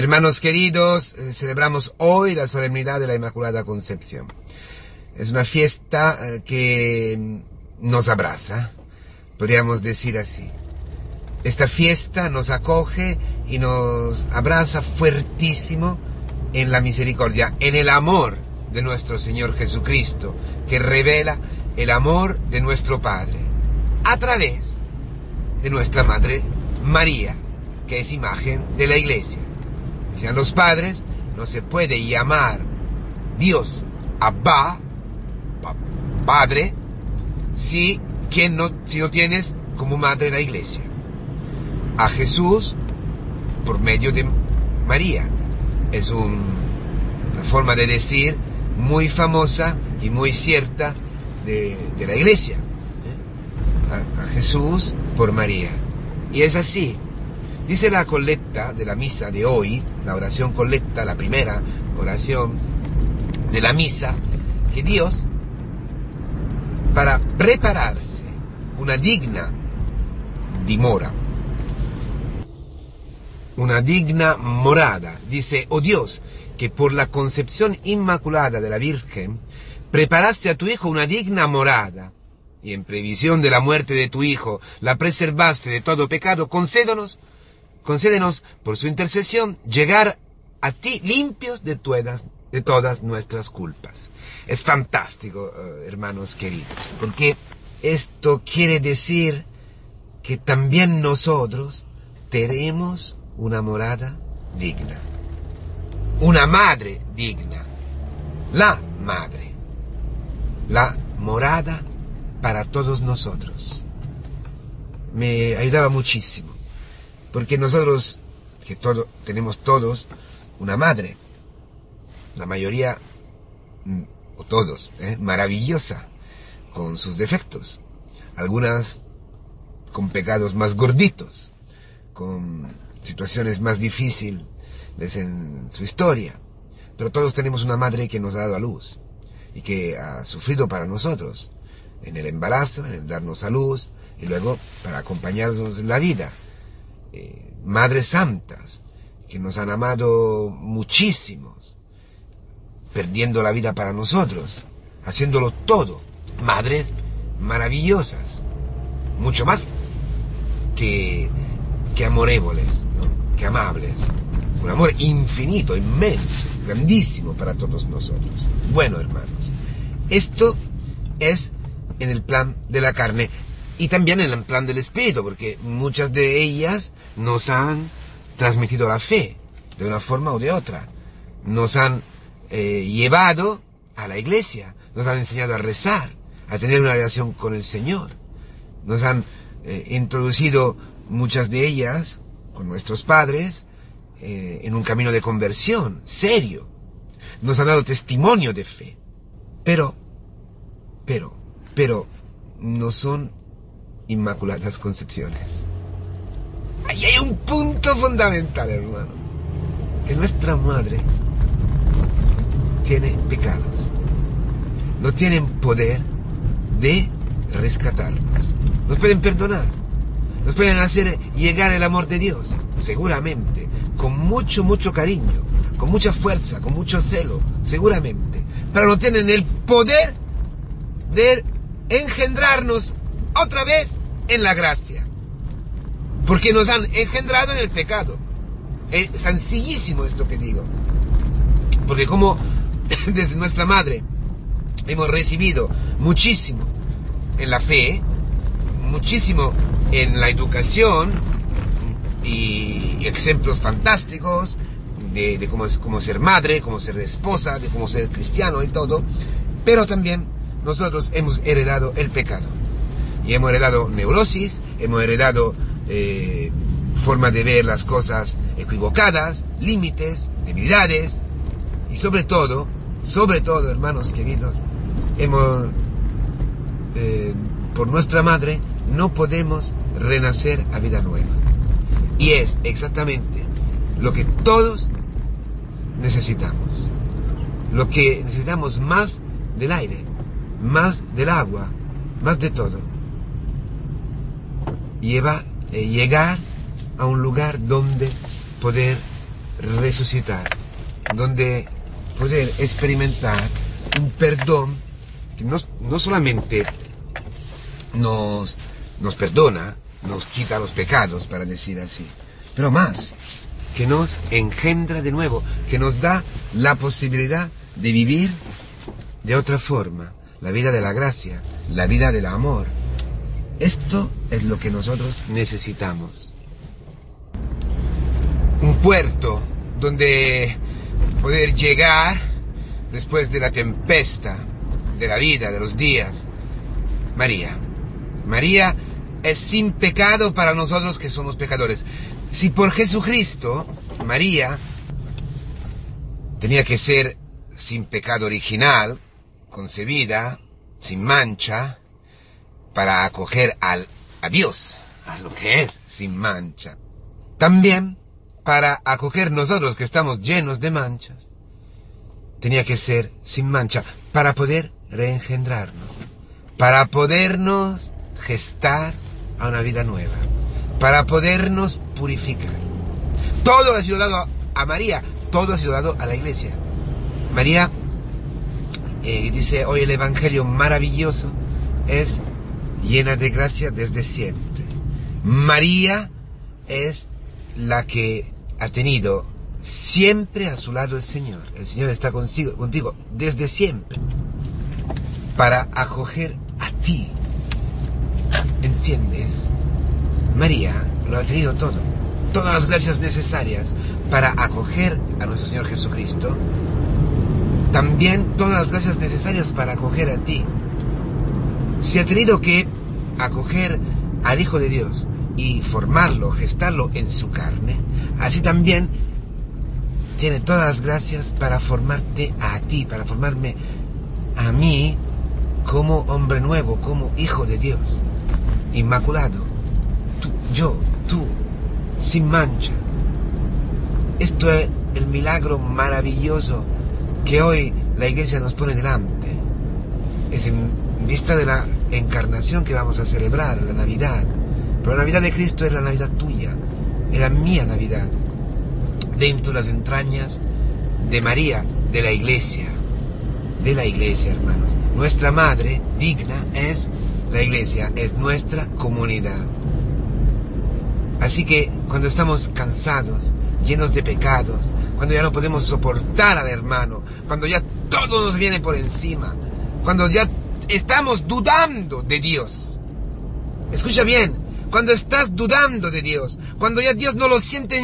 Hermanos queridos, eh, celebramos hoy la solemnidad de la Inmaculada Concepción. Es una fiesta eh, que nos abraza, podríamos decir así. Esta fiesta nos acoge y nos abraza fuertísimo en la misericordia, en el amor de nuestro Señor Jesucristo, que revela el amor de nuestro Padre a través de nuestra Madre María, que es imagen de la Iglesia. Decían los padres, no se puede llamar Dios Abba, Padre, si, quien no, si no tienes como madre la iglesia. A Jesús por medio de María. Es una forma de decir muy famosa y muy cierta de, la iglesia. ¿eh? a Jesús por María. Y es así. Dice la colecta de la misa de hoy, la oración colecta, la primera oración de la misa, que Dios, para prepararse una digna dimora, una digna morada, dice, oh Dios, que por la concepción inmaculada de la Virgen, preparaste a tu Hijo una digna morada, y en previsión de la muerte de tu Hijo, la preservaste de todo pecado, concédonos concédenos por su intercesión llegar a ti limpios de todas, de todas nuestras culpas. Es fantástico, eh, hermanos queridos, porque esto quiere decir que también nosotros tenemos una morada digna, una madre digna, la madre, la morada para todos nosotros. Me ayudaba muchísimo porque nosotros, que todo, tenemos todos una madre, la mayoría, mm, o todos, ¿eh? maravillosa, con sus defectos, algunas con pecados más gorditos, con situaciones más difíciles en su historia, pero todos tenemos una madre que nos ha dado a luz y que ha sufrido para nosotros, en el embarazo, en el darnos a luz y luego para acompañarnos en la vida eh, madres santas que nos han amado muchísimos, perdiendo la vida para nosotros, haciéndolo todo, madres maravillosas, mucho más que, que que amables, un amor infinito, inmenso, grandísimo para todos nosotros. Bueno, hermanos, esto es en el plan de la carne y también en el plan del Espíritu, porque muchas de ellas nos han transmitido la fe, de una forma o de otra. Nos han eh, llevado a la iglesia, nos han enseñado a rezar, a tener una relación con el Señor. Nos han eh, introducido muchas de ellas, con nuestros padres, eh, en un camino de conversión serio. Nos han dado testimonio de fe. Pero, pero, pero, no son Inmaculadas Concepciones. Ahí hay un punto fundamental, hermano. Que nuestra madre tiene pecados. No tienen poder de rescatarnos. Nos pueden perdonar. Nos pueden hacer llegar el amor de Dios. Seguramente. Con mucho, mucho cariño. Con mucha fuerza. Con mucho celo. Seguramente. Pero no tienen el poder de engendrarnos otra vez en la gracia. Porque nos han engendrado en el pecado. Es sencillísimo esto que digo. Porque como desde nuestra madre hemos recibido muchísimo en la fe, muchísimo en la educación y, ejemplos fantásticos de, de cómo, cómo ser madre, cómo ser esposa, de cómo ser cristiano y todo, pero también nosotros hemos heredado el pecado. Hemos heredado neurosis, hemos heredado eh, formas de ver las cosas equivocadas, límites, debilidades, y sobre todo, sobre todo, hermanos queridos, hemos, eh, por nuestra madre, no podemos renacer a vida nueva. Y es exactamente lo que todos necesitamos. Lo que necesitamos más del aire, más del agua, más de todo lleva, eh, llegar a un lugar donde poder resucitar, donde poder experimentar un perdón que no, no solamente nos, nos perdona, nos quita los pecados, para decir así, pero más, que nos engendra de nuevo, que nos da la posibilidad de vivir de otra forma, la vida de la gracia, la vida del amor. Esto es lo que nosotros necesitamos. Un puerto donde poder llegar después de la tempesta, de la vida, de los días. María. María es sin pecado para nosotros que somos pecadores. Si por Jesucristo, María tenía que ser sin pecado original, concebida, sin mancha, para acoger al, a Dios, a lo que es sin mancha. También para acoger nosotros que estamos llenos de manchas, tenía que ser sin mancha para poder reengendrarnos, para podernos gestar a una vida nueva, para podernos purificar. Todo ha sido dado a María, todo ha sido dado a la iglesia. María eh, dice hoy el Evangelio maravilloso es llena de gracia desde siempre. María es la que ha tenido siempre a su lado el Señor. El Señor está consigo, contigo desde siempre para acoger a ti. ¿Entiendes? María lo ha tenido todo. Todas las gracias necesarias para acoger a nuestro Señor Jesucristo. También todas las gracias necesarias para acoger a ti. Si ha tenido que acoger al Hijo de Dios y formarlo, gestarlo en su carne, así también tiene todas las gracias para formarte a ti, para formarme a mí como hombre nuevo, como hijo de Dios, inmaculado, tú, yo, tú, sin mancha. Esto es el milagro maravilloso que hoy la iglesia nos pone delante. Es en vista de la encarnación que vamos a celebrar, la Navidad. Pero la Navidad de Cristo es la Navidad tuya, es la mía Navidad, dentro de las entrañas de María, de la iglesia, de la iglesia, hermanos. Nuestra madre digna es la iglesia, es nuestra comunidad. Así que cuando estamos cansados, llenos de pecados, cuando ya no podemos soportar al hermano, cuando ya todo nos viene por encima, cuando ya estamos dudando de Dios. Escucha bien, cuando estás dudando de Dios, cuando ya Dios no lo siente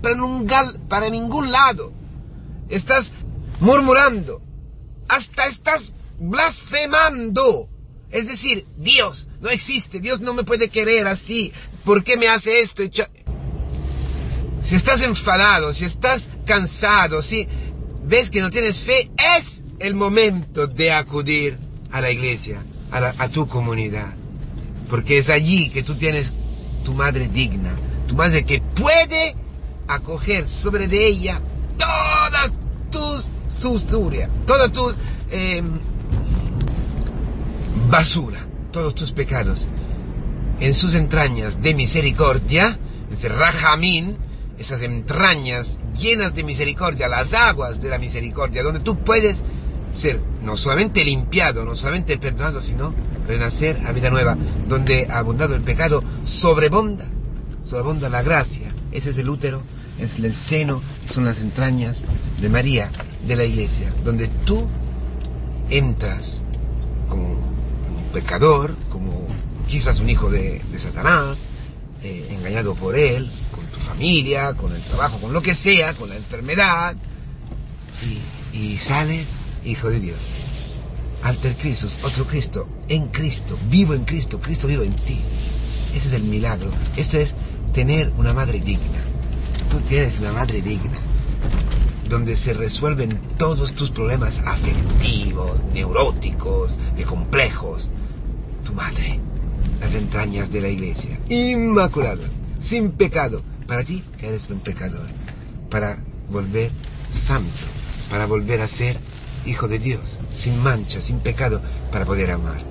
para, ningún, para ningún lado, estás murmurando, hasta estás blasfemando. Es decir, Dios no existe, Dios no me puede querer así, ¿por qué me hace esto? Si estás enfadado, si estás cansado, si ves que no tienes fe, es el momento de acudir a la iglesia, a, tu comunidad. Porque es allí que tú tienes tu madre digna, tu madre que puede acoger sobre de ella todas tus susurias, todas tus eh, basura, todos tus pecados. En sus entrañas de misericordia, ese Rajamín, esas entrañas llenas de misericordia, las aguas de la misericordia, donde tú puedes ser no solamente limpiado, no solamente perdonado, sino renacer a vida nueva, donde abundado el pecado, sobrebonda, sobrebonda la gracia. Ese es el útero, es el seno, son las entrañas de María, de la iglesia, donde tú entras como un pecador, como quizás un hijo de, Satanás, eh, engañado por él, con tu familia, con el trabajo, con lo que sea, con la enfermedad, y, y sale hijo de Dios. Alter Cristo, otro Cristo, en Cristo, vivo en Cristo, Cristo vivo en ti. Ese es el milagro. Esto es tener una madre digna. Tú tienes una madre digna, donde se resuelven todos tus problemas afectivos, neuróticos, de complejos. Tu madre, las entrañas de la iglesia, inmaculada, sin pecado. Para ti, que eres un pecador, para volver santo, para volver a ser hijo de Dios, sin mancha, sin pecado, para poder amar,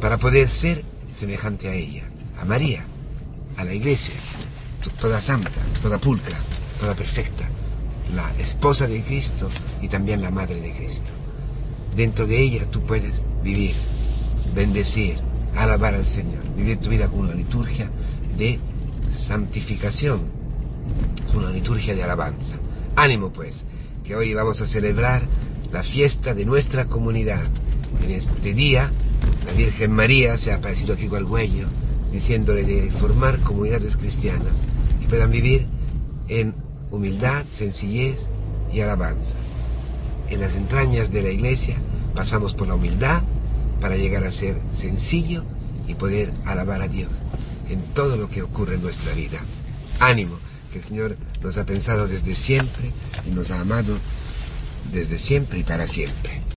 para poder ser semejante a ella, a María, a la iglesia, toda santa, toda pulcra, toda perfecta, la esposa de Cristo y también la madre de Cristo. Dentro de ella tú puedes vivir, bendecir, alabar al Señor, vivir tu vida con una liturgia de santificación, una liturgia de alabanza. Ánimo pues, que hoy vamos a celebrar la fiesta de nuestra comunidad. En este día, la Virgen María se ha aparecido aquí con el cuello, diciéndole de formar comunidades cristianas que puedan vivir en humildad, sencillez y alabanza. En las entrañas de la iglesia pasamos por la humildad para llegar a ser sencillo y poder alabar a Dios en todo lo que ocurre en nuestra vida. Ánimo, que el Señor nos ha pensado desde siempre y nos ha amado desde siempre y para siempre.